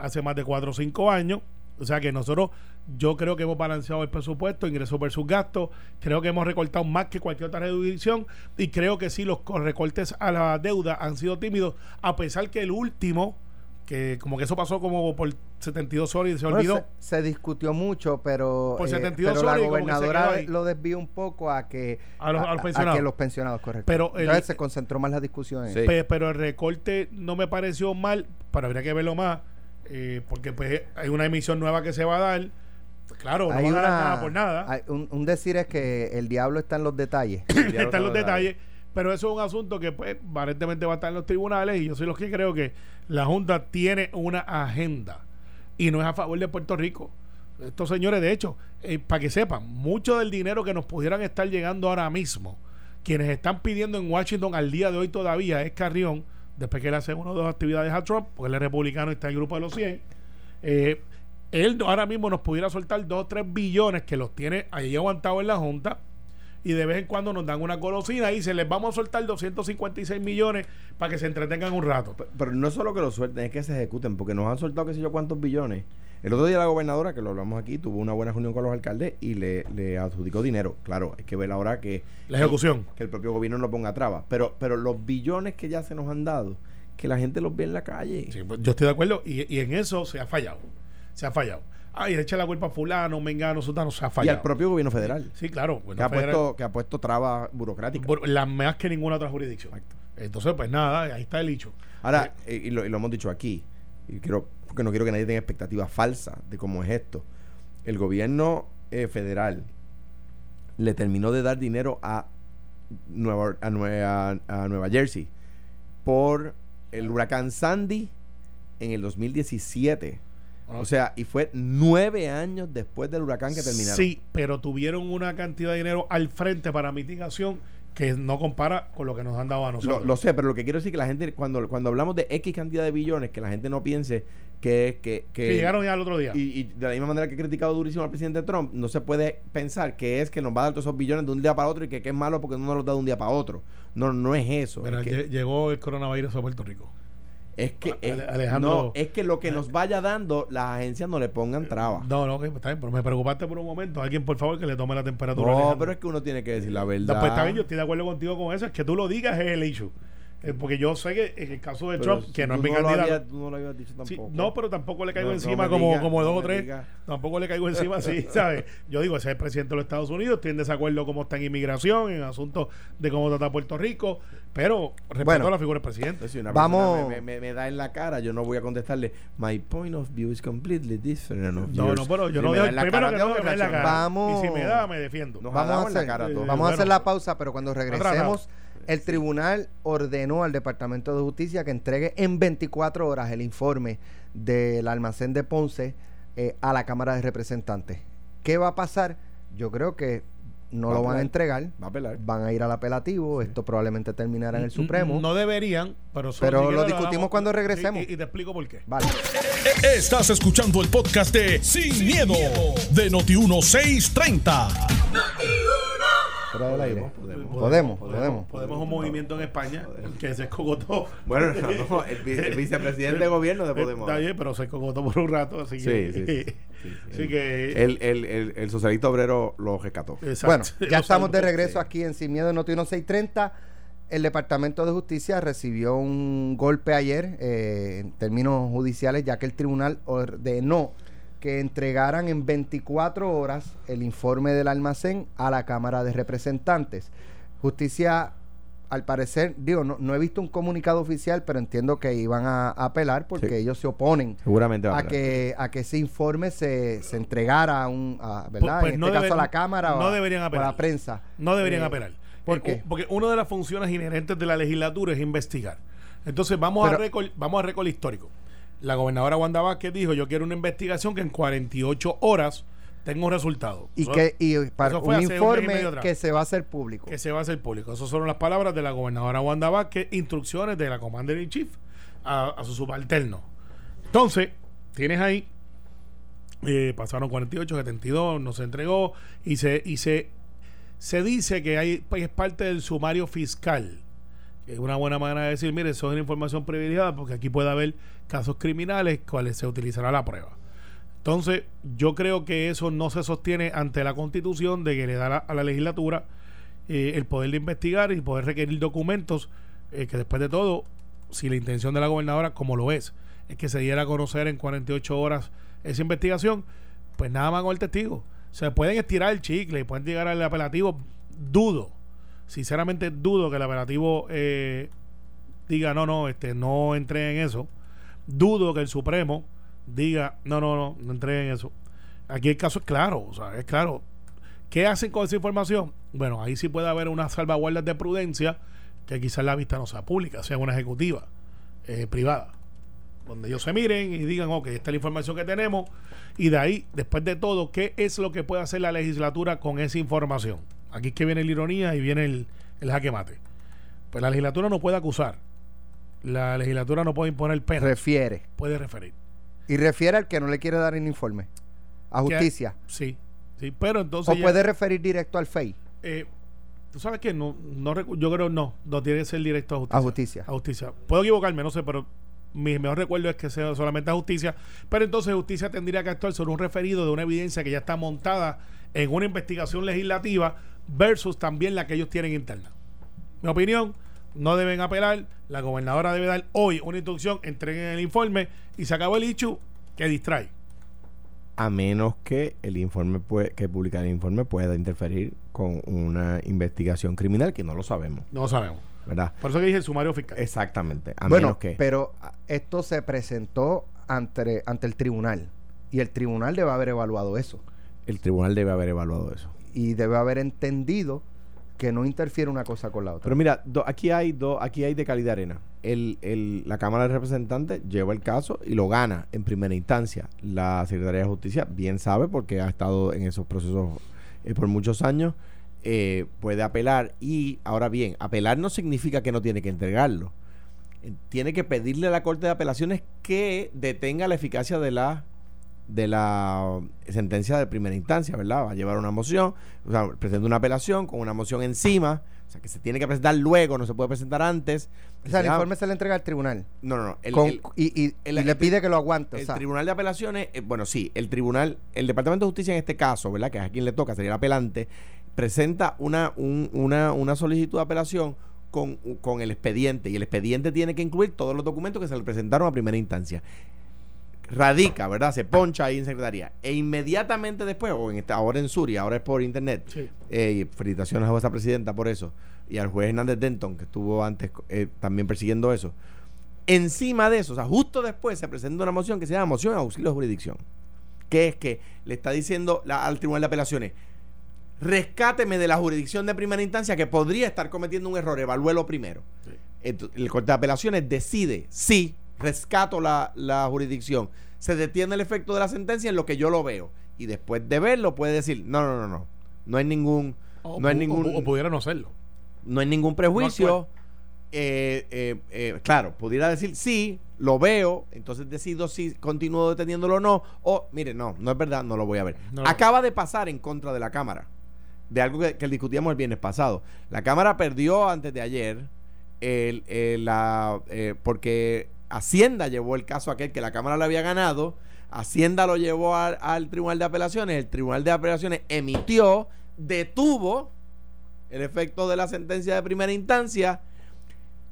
S4: hace más de 4 o 5 años. O sea que nosotros, yo creo que hemos balanceado el presupuesto, ingresos versus gastos, creo que hemos recortado más que cualquier otra reducción y creo que sí, los co- recortes a la deuda han sido tímidos, a pesar que el último que como que eso pasó como por 72 horas y se olvidó.
S2: se, se, discutió mucho, pero,
S4: por 72
S2: eh, pero la
S4: horas
S2: gobernadora lo desvió un poco a que
S4: a los, a, los pensionados.
S2: A que los pensionados, correcto.
S4: Pero
S2: Entonces se concentró más la discusión en
S4: sí. Pero el recorte no me pareció mal, pero habría que verlo más, eh, porque pues hay una emisión nueva que se va a dar. Claro,
S2: hay
S4: no
S2: una,
S4: a dar nada por nada.
S2: Hay un, un, decir es que el diablo está en los detalles.
S4: está en los detalles. Pero eso es un asunto que pues, aparentemente va a estar en los tribunales y yo soy los que creo que la Junta tiene una agenda y no es a favor de Puerto Rico. Estos señores, de hecho, eh, para que sepan, mucho del dinero que nos pudieran estar llegando ahora mismo, quienes están pidiendo en Washington al día de hoy todavía es Carrión, después que le hace una o dos actividades a Trump, porque él es republicano y está en el grupo de los 100. Eh, él ahora mismo nos pudiera soltar 2 o 3 billones que los tiene ahí aguantados en la Junta y de vez en cuando nos dan una golosina y se les vamos a soltar 256 millones para que se entretengan un rato.
S3: Pero, no solo que lo suelten, es que se ejecuten, porque nos han soltado qué sé yo cuántos billones. El otro día la gobernadora, que lo hablamos aquí, tuvo una buena reunión con los alcaldes y le, le adjudicó dinero. Claro, hay que ver ahora que...
S4: La ejecución.
S3: Que, el propio gobierno no ponga trabas. Pero, pero los billones que ya se nos han dado, que la gente los ve en la calle.
S4: Sí, pues yo estoy de acuerdo y, y en eso se ha fallado. Se ha fallado ay, le echa la culpa a fulano, mengano, sultano, se ha fallado.
S3: Y al propio gobierno federal.
S4: Sí, claro.
S3: que, ha puesto, que ha puesto trabas burocráticas.
S4: Las más que ninguna otra jurisdicción. Entonces, pues nada, ahí está el hecho.
S3: Ahora, eh, y, lo, hemos dicho aquí, y quiero, porque no quiero que nadie tenga expectativas falsas de cómo es esto. El gobierno eh, federal le terminó de dar dinero a Nueva, a Nueva, a Nueva Jersey por el huracán Sandy en el 2017 o sea, y fue nueve años después del huracán que terminaron.
S4: Sí, pero tuvieron una cantidad de dinero al frente para mitigación que no compara con lo que nos han dado a nosotros.
S3: Lo, sé, pero lo que quiero decir es que la gente, cuando, cuando hablamos de X cantidad de billones, que la gente no piense que... Que,
S4: que, llegaron ya al otro día.
S3: Y, de la misma manera que he criticado durísimo al presidente Trump, no se puede pensar que es que nos va a dar todos esos billones de un día para otro y que, es malo porque no nos los da de un día para otro. No, no es eso.
S4: Pero llegó el coronavirus a Puerto Rico.
S3: Es que, no, es que lo que nos vaya dando, las agencias no le pongan trabas.
S4: No, no, está bien, pero me preocupaste por un momento. Alguien, por favor, que le tome la temperatura.
S3: No, pero es que uno tiene que decir la verdad.
S4: pues está bien, yo estoy de acuerdo contigo con eso. Es que tú lo digas es el issue. Eh, porque yo sé que en el caso de Trump, que no es mi candidato.
S3: no lo habías dicho tampoco.
S4: no, pero tampoco le caigo encima como, como dos o tres. Tampoco le caigo encima así, ¿sabes? Yo digo, ese es el presidente de los Estados Unidos, estoy en desacuerdo cómo está en inmigración, en asuntos de cómo trata Puerto Rico, pero respeto a la figura del presidente.
S3: Si una Vamos. Me, me, me, da en la cara, yo no voy a contestarle, my point of view is completely different.
S4: no, no, pero yo no dejo, primero que no me la cara. Vamos. Y si me da, me defiendo.
S2: vamos a hacer, la, cara, vamos a hacer la pausa, pero cuando regresemos el tribunal ordenó al Departamento de Justicia que entregue en 24 horas el informe del almacén de Ponce eh, a la Cámara de Representantes. ¿Qué va a pasar? Yo creo que no lo van a entregar.
S3: Va a apelar.
S2: Van a ir al apelativo. Esto probablemente terminará en el Supremo.
S4: No deberían, pero,
S2: pero lo discutimos cuando regresemos.
S4: Y, te explico por qué.
S2: Vale.
S1: Estás escuchando el podcast de Sin, miedo, de Noti1630.
S2: Fuera del aire. Podemos, podemos.
S4: Podemos, un movimiento en España que se escogotó.
S3: Bueno, no, el, vicepresidente de gobierno de Podemos.
S4: Está bien, pero se escogotó por un rato. Así que,
S3: sí, sí.
S4: así que
S3: el, el, el, socialista obrero lo rescató.
S2: Bueno, ya estamos de regreso aquí en Sin Miedo Noti 1630. El Departamento de Justicia recibió un golpe ayer eh, en términos judiciales, ya que el tribunal ordenó que entregaran en 24 horas el informe del almacén a la Cámara de Representantes. Justicia, al parecer, digo, no, he visto un comunicado oficial, pero entiendo que iban a, apelar porque ellos se oponen
S3: Seguramente
S2: a, que a que ese informe se, se entregara a un, ¿verdad? Pues, en este caso a la Cámara o,
S4: deberían
S2: a la prensa.
S4: No deberían eh, apelar. ¿Por qué? Porque una de las funciones inherentes de la legislatura es investigar. Entonces vamos a récord, vamos a récord histórico la gobernadora Wanda Vázquez dijo, yo quiero una investigación que en 48 horas tenga un resultado.
S2: Y, que, y para un informe que se va a hacer público.
S4: Que se va a hacer público. Esas fueron las palabras de la gobernadora Wanda Vázquez, instrucciones de la Commander in Chief a, su subalterno. Entonces, tienes ahí, eh, pasaron 48, 72, no se entregó y se, y se, se dice que hay, pues, es parte del sumario fiscal una buena manera de decir, mire, eso es una información privilegiada porque aquí puede haber casos criminales cuales se utilizará la prueba. Entonces, yo creo que eso no se sostiene ante la constitución de que le da a la legislatura eh, el poder de investigar y poder requerir documentos eh, que después de todo, si la intención de la gobernadora, como lo es, es que se diera a conocer en 48 horas esa investigación, pues nada más con el testigo. Se pueden estirar el chicle pueden llegar al apelativo. Dudo, sinceramente dudo que el apelativo eh, diga no, no, este, no entré en eso. Dudo que el Supremo diga no, no, no, no entré en eso. Aquí el caso es claro, o sea, es claro. ¿Qué hacen con esa información? Bueno, ahí sí puede haber unas salvaguardas de prudencia que quizás la vista no sea pública, sea una ejecutiva eh, privada, donde ellos se miren y digan, ok, esta es la información que tenemos, y de ahí, después de todo, ¿qué es lo que puede hacer la legislatura con esa información? Aquí es que viene la ironía y viene el, el jaque mate. Pues la legislatura no puede acusar, la legislatura no puede imponer pena,
S2: Refiere.
S4: puede referir.
S2: Y refiere al que no le quiere dar el informe. A
S4: Que-
S2: justicia.
S4: Sí, sí, pero entonces...
S2: O
S4: ya-
S2: puede referir directo al FEI.
S4: Eh, Tú sabes que no, no yo creo no, no tiene que ser directo a justicia.
S2: A justicia.
S4: A justicia. Puedo equivocarme, no sé, pero mi mejor recuerdo es que sea solamente a justicia. Pero entonces justicia tendría que actuar sobre un referido de una evidencia que ya está montada en una investigación legislativa versus también la que ellos tienen interna. Mi opinión, no deben apelar. La gobernadora debe dar hoy una instrucción, entreguen el informe y se acabó el hecho que distrae.
S3: a menos que el informe pue- que publicar el informe pueda interferir con una investigación criminal que no lo sabemos,
S4: No lo sabemos.
S3: ¿verdad?
S4: Por eso que dije el sumario fiscal.
S3: Exactamente, a
S2: bueno,
S3: menos que
S2: pero esto se presentó ante, ante el tribunal. Y el tribunal debe haber evaluado eso.
S3: el tribunal debe haber evaluado eso.
S2: Y debe haber entendido que no interfiere una cosa con la otra.
S3: Pero mira, aquí hay do- aquí hay de calidad arena. El, el- la Cámara de Representantes lleva el caso y lo gana en primera instancia. La Secretaría de Justicia bien sabe porque ha estado en esos procesos eh, por muchos años. eh, puede apelar y ahora bien, apelar no significa que no tiene que entregarlo. Eh, Tiene que pedirle a la Corte de Apelaciones que detenga la eficacia de la de la sentencia de primera instancia, ¿verdad? Va a llevar una moción, o sea, presenta una apelación con una moción encima, o sea, que se tiene que presentar luego, no se puede presentar antes.
S2: o sea, el
S3: Se
S2: informe se le entrega al tribunal.
S3: No, no, no. El,
S2: Con-
S3: el-
S2: y y-
S3: el-
S2: y le pide que lo aguante. o
S3: el
S2: sea,
S3: Tribunal de Apelaciones, eh, bueno, sí, el Tribunal, el Departamento de Justicia en este caso, ¿verdad? Que es a quien le toca, sería el apelante, presenta una, un- una, una solicitud de apelación con, con el expediente y el expediente tiene que incluir todos los documentos que se le presentaron a primera instancia. Radica, ¿verdad? Se poncha ahí en secretaría. E inmediatamente después, o en esta, ahora en Suria, ahora es por internet,
S4: Sí.
S3: eh, y felicitaciones a vuestra presidenta por eso. Y al juez Hernández Denton, que estuvo antes eh, también persiguiendo eso. Encima de eso, o sea, justo después se presenta una moción que se llama moción de auxilio de jurisdicción. Que es que le está diciendo la- al Tribunal de Apelaciones, rescáteme de la jurisdicción de primera instancia que podría estar cometiendo un error, evalúelo primero.
S4: Sí.
S3: El Corte de Apelaciones decide si rescato la, la jurisdicción, se detiene el efecto de la sentencia en lo que yo lo veo. Y después de verlo puede decir, no, no, no, no. No hay ningún,
S4: O
S3: no hay ningún,
S4: o, o pudiera no serlo.
S3: no hay ningún prejuicio. Eh, eh, eh, claro, pudiera decir sí, lo veo, entonces decido si continúo deteniéndolo o no. O, mire, no, no es verdad, no lo voy a ver.
S4: No
S3: Acaba de pasar en contra de la Cámara, de algo que, que discutíamos el viernes pasado. La Cámara perdió antes de ayer el, el- la, eh, porque Hacienda llevó el caso aquel que la Cámara le había ganado. Hacienda lo llevó al, al Tribunal de Apelaciones. El Tribunal de Apelaciones emitió, detuvo el efecto de la sentencia de primera instancia.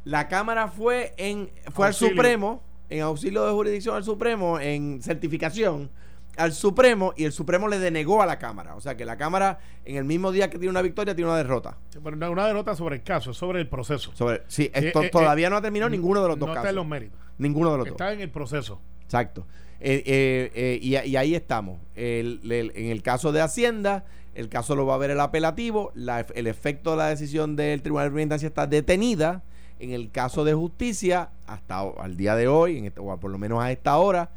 S3: La Cámara fue en fue
S4: Auxilio.
S3: al Supremo, en auxilio de jurisdicción al Supremo, en certificación al Supremo y el Supremo le denegó a la Cámara. O sea que la Cámara en el mismo día que tiene una victoria tiene una derrota.
S4: Pero no- una derrota sobre el caso, sobre el proceso.
S3: Sobre, sí, esto
S4: eh,
S3: todavía
S4: eh,
S3: no ha terminado ninguno de los dos
S4: no está
S3: casos.
S4: en los méritos.
S3: Ninguno de los dos.
S4: Está en el proceso.
S3: Exacto. Eh, eh, eh, y, y ahí estamos. El- el- en el caso de Hacienda, el caso lo va a ver el apelativo. la- el efecto de la decisión del Tribunal de Instancia está detenida. En el caso de justicia, hasta al día de hoy, en este- o por lo menos a esta hora,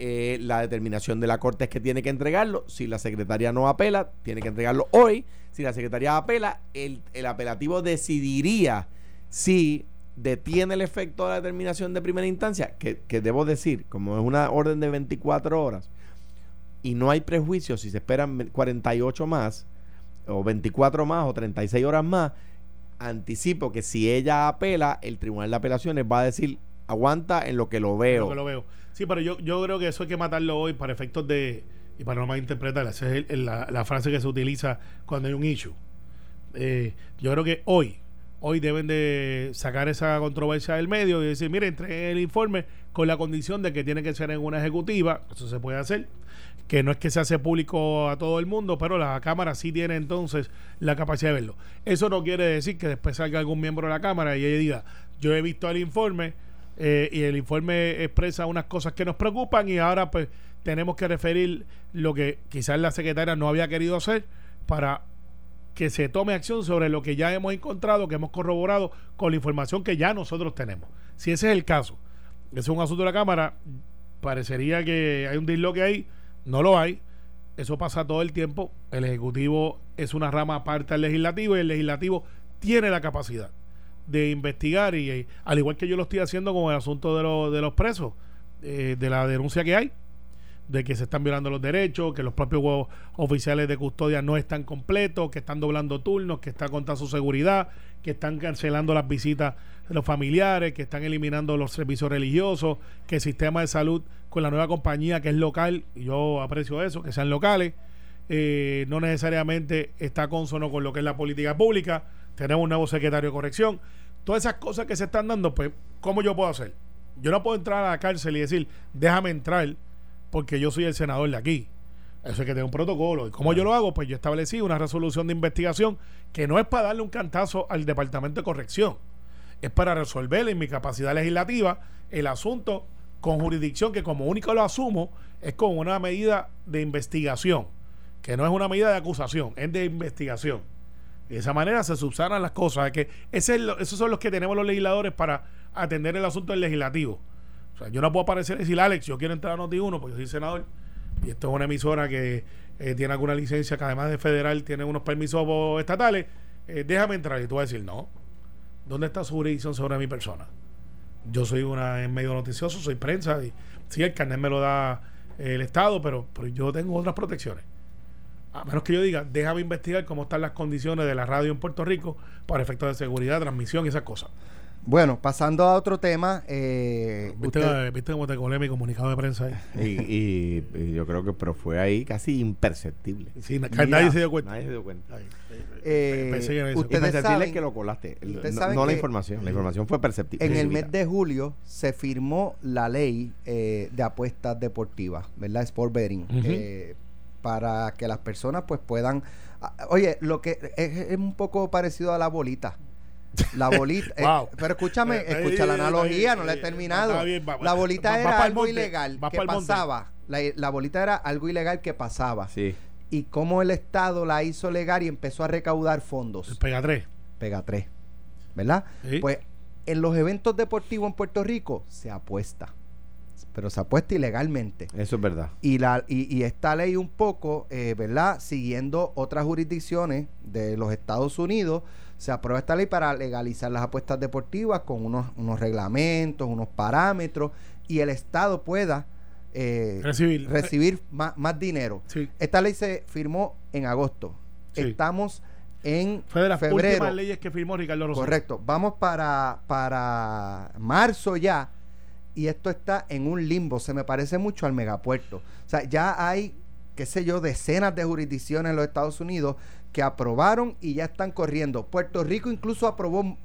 S3: la determinación de la Corte es que tiene que entregarlo. Si la Secretaría no apela, tiene que entregarlo hoy. Si la Secretaría apela, el, el apelativo decidiría si detiene el efecto de la determinación de primera instancia, que, que debo decir, como es una orden de 24 horas, y no hay prejuicio si se esperan 48 más, o 24 más, o 36 horas más, anticipo que si ella apela, el Tribunal de Apelaciones va a decir, aguanta en lo que lo veo.
S4: Lo que lo veo. Sí, pero yo, yo creo que eso hay que matarlo hoy para efectos de. Y para no malinterpretar, esa es el- el- la, la frase que se utiliza cuando hay un issue. Eh, yo creo que hoy, hoy deben de sacar esa controversia del medio y decir, mire, entre el informe con la condición de que tiene que ser en una ejecutiva, eso se puede hacer, que no es que se hace público a todo el mundo, pero la Cámara sí tiene entonces la capacidad de verlo. Eso no quiere decir que después salga algún miembro de la Cámara y ella diga, yo he visto el informe eh, y el informe expresa unas cosas que nos preocupan y ahora pues tenemos que referir lo que quizás la secretaria no había querido hacer para que se tome acción sobre lo que ya hemos encontrado, que hemos corroborado con la información que ya nosotros tenemos. Si ese es el caso, ese es un asunto de la Cámara, parecería que hay un disloque ahí, no lo hay, eso pasa todo el tiempo, el Ejecutivo es una rama aparte del Legislativo y el Legislativo tiene la capacidad de investigar y, al igual que yo lo estoy haciendo con el asunto de, de los presos, eh, de la denuncia que hay, de que se están violando los derechos, que los propios oficiales de custodia no están completos, que están doblando turnos, que están contra su seguridad, que están cancelando las visitas de los familiares, que están eliminando los servicios religiosos, que el sistema de salud con la nueva compañía que es local, yo aprecio eso, que sean locales, eh, no necesariamente está consono con lo que es la política pública, tenemos un nuevo secretario de corrección, todas esas cosas que se están dando, pues, ¿cómo yo puedo hacer? Yo no puedo entrar a la cárcel y decir, déjame entrar porque yo soy el senador de aquí. Eso es que tengo un protocolo. ¿Y cómo yo lo hago? Pues yo establecí una resolución de investigación que no es para darle un cantazo al Departamento de Corrección, es para resolver en mi capacidad legislativa el asunto con jurisdicción que como único lo asumo es con una medida de investigación, que no es una medida de acusación, es de investigación. De esa manera se subsanan las cosas. que ese es esos son los que tenemos los legisladores para atender el asunto del legislativo. O sea, yo no puedo aparecer y decir, Alex, yo quiero entrar a Noti1 porque yo soy senador. Y esto es una emisora que eh, tiene alguna licencia que además de federal tiene unos permisos estatales. Eh, déjame entrar. Y tú vas a decir, no. ¿Dónde está su jurisdicción sobre mi persona? Yo soy una en medio noticioso, soy prensa. Y sí, el carnet me lo da el Estado, pero, pero yo tengo otras protecciones. A menos que yo diga, déjame investigar cómo están las condiciones de la radio en Puerto Rico para efectos de seguridad, transmisión y esas cosas.
S2: Bueno, pasando a otro tema. Eh,
S4: ¿Viste, cómo te colé mi comunicado de prensa
S3: ahí? y, yo creo que, pero fue ahí casi imperceptible.
S4: Sí, nadie se dio cuenta.
S3: Nadie se dio cuenta.
S2: Eh, ustedes saben,
S3: que lo colaste. No, la información. La información fue perceptible.
S2: En el mes de julio se firmó la ley eh, de apuestas deportivas, ¿verdad? Sport betting. eh, para que las personas pues puedan... Ah, oye, lo que es un poco parecido a la bolita la bolita. Eh, pero escúchame, eh, escucha la analogía, no la he terminado. la bolita era algo ilegal que pasaba. La, bolita era algo ilegal que pasaba.
S3: Sí.
S2: Y cómo el Estado la hizo legal y empezó a recaudar fondos.
S4: Pega 3.
S2: Pega 3. ¿Verdad? Pues en los eventos deportivos en Puerto Rico se apuesta. Pero se apuesta ilegalmente.
S3: Eso es verdad.
S2: Y, la, y, esta ley un poco, eh, ¿verdad? Siguiendo otras jurisdicciones de los Estados Unidos, se aprueba esta ley para legalizar las apuestas deportivas con unos, unos reglamentos, unos parámetros y el Estado pueda eh, recibir, recibir más, más, dinero. Esta ley se firmó en agosto. Estamos en
S4: Fue de las febrero. últimas leyes que firmó Ricardo Rosario.
S2: Correcto. Vamos para, para marzo ya y esto está en un limbo. Se me parece mucho al megapuerto. O sea, ya hay, qué sé yo, decenas de jurisdicciones en los Estados Unidos que aprobaron y ya están corriendo. Puerto Rico incluso aprobó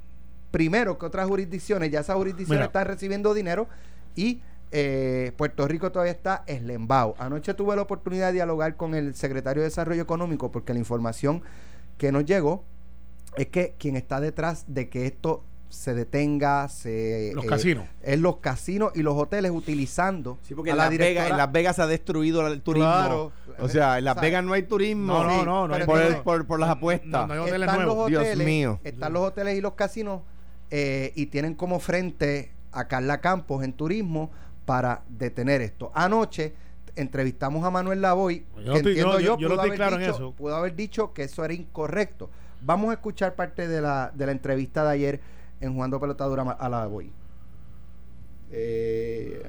S2: primero que otras jurisdicciones, ya esas jurisdicciones están recibiendo dinero y eh, Puerto Rico todavía está eslembado. Anoche tuve la oportunidad de dialogar con el secretario de Desarrollo Económico porque la información que nos llegó es que quien está detrás de que esto se detenga, se...
S4: Los casinos.
S2: Es los casinos y los hoteles utilizando...
S3: Sí, porque en, Las Vegas, en Las Vegas se ha destruido el turismo. Claro. O sea, en Las Vegas no hay turismo.
S4: No, no, no.
S3: por, por, las apuestas.
S2: No, hoteles están Los hoteles, Dios mío. Están los hoteles y los casinos eh, y tienen como frente a Carla Campos en turismo para detener esto. Anoche entrevistamos a Manuel Lavoy, yo que entiendo yo, yo, pudo, haber claro dicho, en eso. pudo haber dicho que eso era incorrecto. Vamos a escuchar parte de la, de la entrevista de ayer en jugando pelotadura a la voy.
S5: Eh,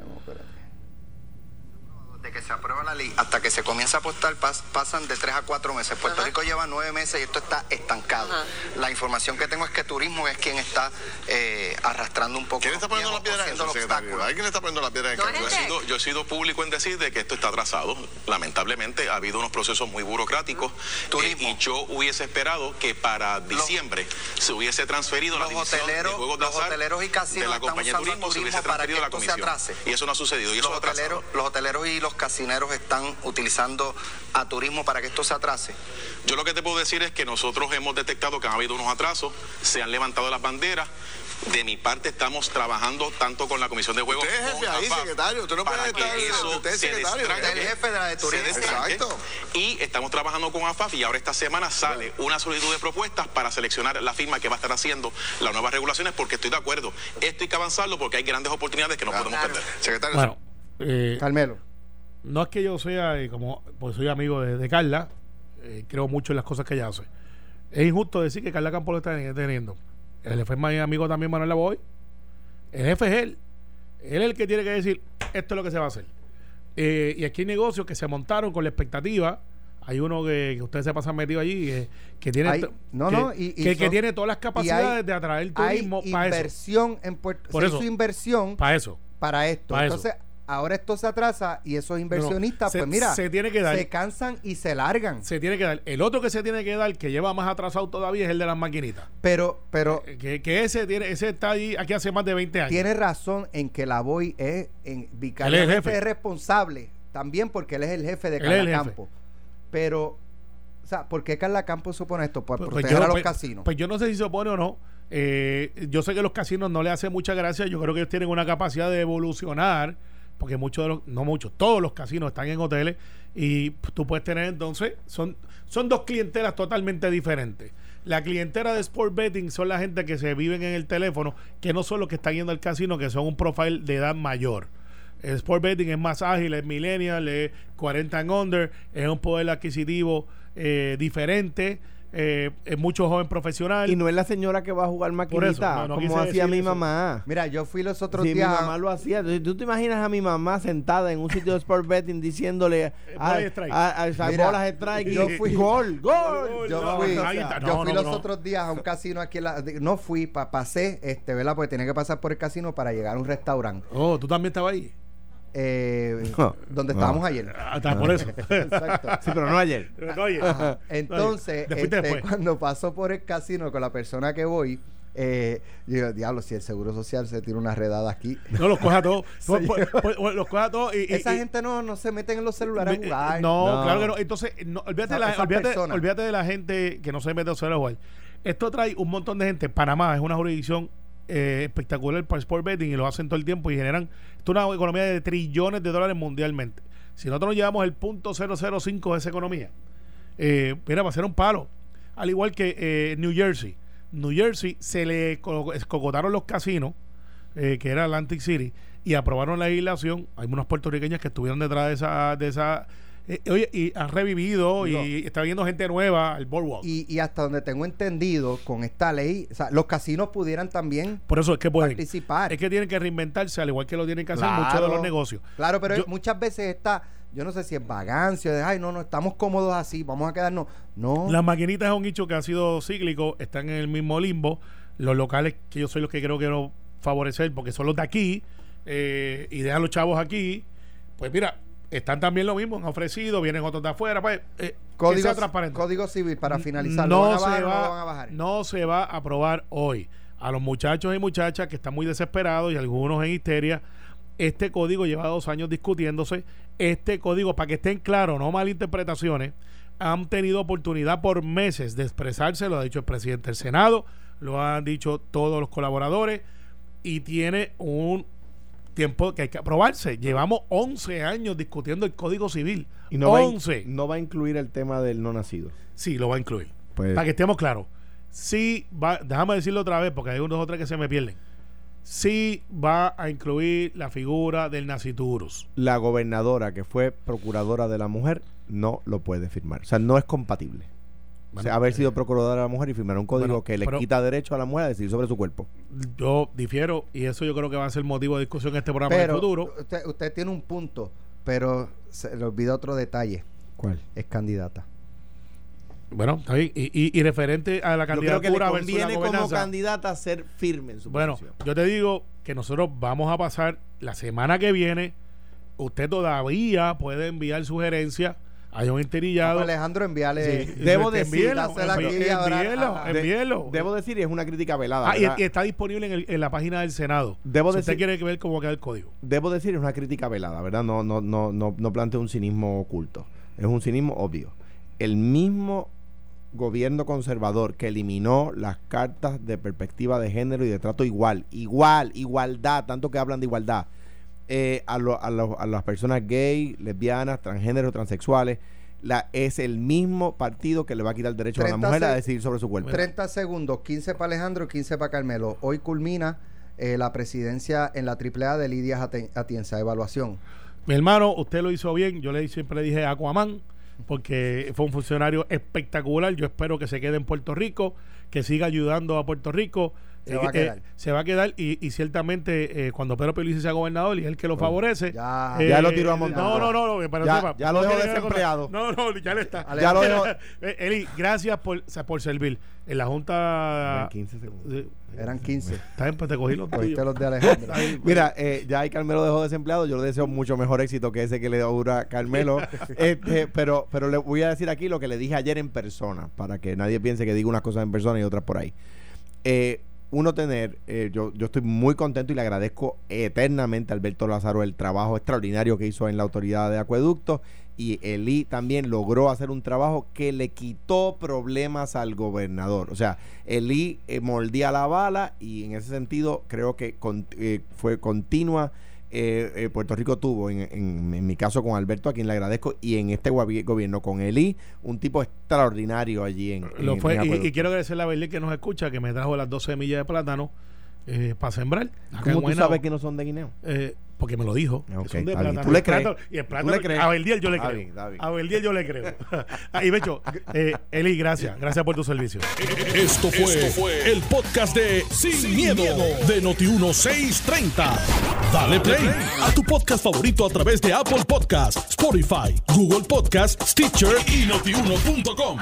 S5: que se aprueba la ley hasta que se comienza a apostar pas- pasan de tres a cuatro meses. Puerto
S6: Ajá.
S5: Rico lleva nueve meses y esto está estancado.
S6: Ajá.
S5: La información que tengo es que turismo es quien está eh, arrastrando un poco.
S7: ¿Quién está poniendo la
S5: pies o
S7: piedra en
S5: el.
S7: ¿Alguien le está poniendo la piedra en el
S8: Yo he sido- yo he sido público en decir de que esto está atrasado. Lamentablemente ha habido unos procesos muy burocráticos
S5: Turismo.
S8: eh, y yo hubiese esperado que para diciembre se hubiese transferido la
S5: los
S8: división
S5: hoteleros-
S8: de juegos de
S5: los
S8: azar
S5: hoteleros y casinos
S8: de la compañía de
S5: usando
S8: turismo se
S5: turismo
S8: hubiese transferido la comisión. Y eso no ha sucedido y
S5: Los
S8: eso ha atrasado.
S5: hoteleros, los hoteleros y los casineros están utilizando a turismo para que esto se atrase.
S8: Yo lo que te puedo decir es que nosotros hemos detectado que han habido unos atrasos, se han levantado las banderas. De mi parte estamos trabajando tanto con la Comisión de Juegos
S7: Usted es
S8: con
S7: jefe ahí,
S8: AFAP,
S7: secretario. Usted no
S8: para
S7: puede
S8: que
S7: estar-
S8: eso
S7: usted es
S8: se
S7: secretario,
S8: destranque,
S5: usted es el jefe de la de turismo.
S7: Exacto.
S8: Y estamos trabajando con AFAF y ahora esta semana sale una solicitud de propuestas para seleccionar la firma que va a estar haciendo las nuevas regulaciones porque estoy de acuerdo. Esto hay que avanzarlo porque hay grandes oportunidades que no podemos perder.
S7: Secretario,
S4: Bueno, eh,
S2: Carmelo.
S4: No es que yo sea, eh, como pues soy amigo de, de Carla, eh, creo mucho en las cosas que ella hace. Es injusto decir que Carla Campos lo está teniendo. El jefe es mi amigo también, Manuel Lavoy. El jefe es él. Él es el que tiene que decir, esto es lo que se va a hacer. Eh, y aquí hay negocios que se montaron con la expectativa. Hay uno que, que ustedes se pasan metido allí, eh, que tiene
S2: Hay- no,
S4: que,
S2: no, y- y
S4: que, tiene todas las
S2: hay-
S4: capacidades de atraer
S2: Hay
S4: turismo para eso.
S2: inversión en Puerto
S4: Por
S2: se
S4: eso.
S2: hizo inversión
S4: Para eso.
S2: para esto.
S4: eso.
S2: Ahora esto se atrasa y esos inversionistas,
S4: se-
S2: pues mira,
S4: se tiene que dar.
S2: se cansan y se largan.
S4: Se tiene que dar. El otro que se tiene que dar, que lleva más atrasado todavía, es el de las maquinitas.
S2: Pero, pero
S4: Eh, Que, que ese tiene, ese está ahí aquí hace más de 20 años.
S2: tiene razón en que la voy es en
S4: es
S2: es responsable también porque él es el jefe de
S4: jefe.
S2: Campos. Pero, o sea, ¿por qué Carla Campos supone esto? Por
S4: Pues- pues
S2: proteger
S4: yo-
S2: a los
S4: pues-
S2: casinos.
S4: Pues yo no sé si se opone o no. Eh, yo sé que los casinos no le hacen mucha gracia. Yo creo que ellos tienen una capacidad de evolucionar. Porque muchos de los, no muchos, todos los casinos están en hoteles. Y tú puedes tener entonces, son, son dos clientelas totalmente diferentes. La clientela de Sport Betting son la gente que se viven en el teléfono, que no son los que están yendo al casino, que son un profile de edad mayor. El Sport Betting es más ágil, es millennial, es 40 and under, es un poder adquisitivo eh, diferente, eh, es mucho joven profesional.
S3: Y no es la señora que va a jugar maquinita,
S4: no, no quise
S3: como hacía mi
S4: eso.
S3: mamá.
S2: Mira, yo fui los otros
S3: Sí, mi
S2: días.
S3: mamá lo hacía. ¿Tú te imaginas a mi mamá sentada en un sitio de sport betting diciéndole
S4: bola
S3: a, a- a- a-
S2: Mira,
S3: bolas strike
S2: yo fui-
S3: gol, gol.
S2: Yo
S4: No,
S2: fui,
S4: no, ahí está.
S2: yo
S4: No,
S2: fui
S4: no,
S2: los
S4: no.
S2: otros días a un casino aquí en la, no fui, pa- pasé, este, ¿verdad? Porque tenía que pasar por el casino para llegar a un restaurante.
S4: Oh, tú también estabas ahí.
S2: Eh,
S3: No,
S2: donde
S3: no.
S2: estábamos ayer.
S4: Ah, está, por eso.
S2: Exacto.
S3: Sí, pero no ayer.
S4: No, oye.
S2: Ajá. Entonces, este, cuando paso por el casino con la persona que voy, eh, yo digo, diablo, si el Seguro Social se tira una redada aquí.
S4: No, los coja todos. Pues- pues- pues los coja todos. Y, y-
S2: Esa
S4: y-
S2: gente no, no se meten en los celulares a
S4: Me-
S2: jugar.
S4: No,
S3: No.
S4: claro que no. Entonces, no, olvídate, de la, olvídate, de la gente que no se mete a hacer jugar. Esto trae un montón de gente. Panamá es una jurisdicción eh, espectacular para el sport betting y lo hacen todo el tiempo y generan esto es una economía de trillones de dólares mundialmente. Si nosotros nos llevamos el punto 005 de esa economía, eh, mira, va a ser un palo. Al igual que eh, New Jersey. New Jersey se le co- escocotaron los casinos, eh, que era Atlantic City, y aprobaron la legislación. Hay unos puertorriqueños que estuvieron detrás. De esa eh, oye, y han revivido
S2: Digo,
S4: y está viendo gente nueva al boardwalk.
S2: Y, y hasta donde tengo entendido, con esta ley, o sea, los casinos pudieran también
S4: Por eso es que pueden.
S2: participar.
S4: Es que tienen que reinventarse, al igual que lo tienen que hacer
S2: Claro.
S4: muchos de los negocios.
S2: Claro, pero
S4: Yo-
S2: muchas veces está, yo no sé si es vagancia, de, ay, no, no, estamos cómodos así, vamos a quedarnos. No,
S4: Las maquinitas es un nicho que ha sido cíclico, están en el mismo limbo. Los locales, que yo soy los que creo que quiero favorecer, porque son los de aquí, eh, y dejan los chavos aquí, pues mira, están también lo mismo, han ofrecido, vienen otros de afuera, pues eh, que
S2: código,
S4: sea transparente.
S2: código civil para finalizar.
S4: no
S2: ¿lo van a
S4: se
S2: bajar no
S4: va,
S2: van a bajar?
S4: no se va a aprobar hoy. A los muchachos y muchachas que están muy desesperados y algunos en histeria, este código lleva dos años discutiéndose. Este código, para que estén claros, no malinterpretaciones, han tenido oportunidad por meses de expresarse, lo ha dicho el presidente del Senado, lo han dicho todos los colaboradores, y tiene un tiempo que hay que aprobarse. Llevamos 11 años discutiendo el Código Civil.
S3: Y no va, a in-
S4: 11.
S3: no va a incluir el tema del no nacido.
S4: Sí, lo va a incluir.
S3: Pues,
S4: Para que estemos claros. Sí va, déjame decirlo otra vez porque hay unos o tres que se me pierden. Sí va a incluir la figura del naciturus.
S3: la gobernadora que fue procuradora de la mujer no lo puede firmar. O sea, no es compatible. O sea, haber sido
S4: eh,
S3: procuradora de la mujer y firmar un código
S4: bueno,
S3: que le
S4: pero-
S3: quita derecho a la mujer a decidir sobre su cuerpo.
S4: Yo difiero y eso yo creo que va a ser motivo de discusión en este programa en
S2: Pero
S4: el futuro.
S2: usted, usted tiene un punto. pero se le olvida otro detalle.
S3: ¿Cuál?
S2: Es candidata.
S4: Bueno, está bien. Y, y- y referente a la
S3: Yo creo que le
S4: candidatura
S3: conviene como candidata ser firme en su
S4: Bueno,
S3: posición.
S4: yo te digo que nosotros vamos a pasar la semana que viene. Usted todavía puede enviar sugerencias a John Interillado.
S2: Vamos, Alejandro, envíale.
S4: Sí,
S3: debo decir,
S4: envíelo,
S2: Ah.
S3: Debo decir, y es una crítica velada.
S4: Ah, y está disponible en, el- en la página del Senado.
S3: Debo
S4: si
S3: decir-
S4: usted quiere ver cómo queda el código.
S3: Debo decir, es una crítica velada, ¿verdad? No, no, no, no, no planteo un cinismo oculto. Es un cinismo obvio. El mismo gobierno conservador que eliminó las cartas de perspectiva de género y de trato igual, igual, igualdad, tanto que hablan de igualdad, eh, a, lo- a, lo- a las personas gay, lesbianas, transgénero, transexuales, la, es el mismo partido que le va a quitar derecho a la
S2: 30
S3: mujer a decidir sobre su cuerpo.
S2: 30 segundos, 15 para Alejandro y 15 para Carmelo. Hoy culmina eh, la presidencia en la AAA de Lidia Atienza. Evaluación.
S4: Mi hermano, usted lo hizo bien. Yo le siempre le dije Aquaman, porque fue un funcionario espectacular. Yo espero que se quede en Puerto Rico, que siga ayudando a Puerto Rico. Eh,
S2: Se va a quedar.
S4: se va a quedar y, y ciertamente eh, cuando Pedro Pelici sea gobernador y es el que lo favorece.
S2: Ya.
S3: Ya lo tiró a montar.
S4: No, no, no, no, para
S3: Ya-
S4: sepa,
S3: ya lo
S4: no
S3: dejó desempleado.
S4: No, no, ya le está.
S3: Ya lo dejó-
S4: Eh, Eli, gracias por, por servir. En la Junta.
S3: En 15 segundos.
S4: Eh,
S2: Eran 15.
S4: Está bien, pues te cogí los tuyos.
S2: Los de Alejandro.
S3: Mira, eh, ya Carmelo dejó desempleado. Yo le deseo mucho mejor éxito que ese que le dura a Carmelo. este, pero, pero le voy a decir aquí lo que le dije ayer en persona, para que nadie piense que digo unas cosas en persona y otras por ahí. Eh, uno tener, eh, yo, yo estoy muy contento y le agradezco eternamente a Alberto Lázaro el trabajo extraordinario que hizo en la autoridad de acueductos y Eli también logró hacer un trabajo que le quitó problemas al gobernador. O sea, Eli eh, mordía la bala y en ese sentido creo que eh, fue continua. Eh, eh, Puerto Rico tuvo, en, en- en mi caso con Alberto, a quien le agradezco, y en este gobierno con Eli, un tipo extraordinario allí en,
S4: Lo
S3: en-
S4: fue, y- quiero agradecerle a Berlín que nos escucha, que me trajo las dos semillas de plátano eh, para sembrar.
S3: ¿Cómo tú sabes que no son de guineo?
S4: Eh, porque me lo dijo.
S3: Ok,
S4: son de plátano.
S3: Tú le
S4: Y el plátano-
S3: crees.
S4: Y el
S3: Tú
S4: plátano,
S3: le crees.
S4: a Beldiel yo le creo.
S3: está bien.
S4: A Beldiel yo le creo. Ah, y Becho, eh, Eli, gracias. Gracias por tu servicio.
S1: Esto fue, el podcast de Sin, miedo, de Noti1630. Dale play a tu podcast favorito a través de Apple Podcasts, Spotify, Google Podcasts, Stitcher y notiuno.com.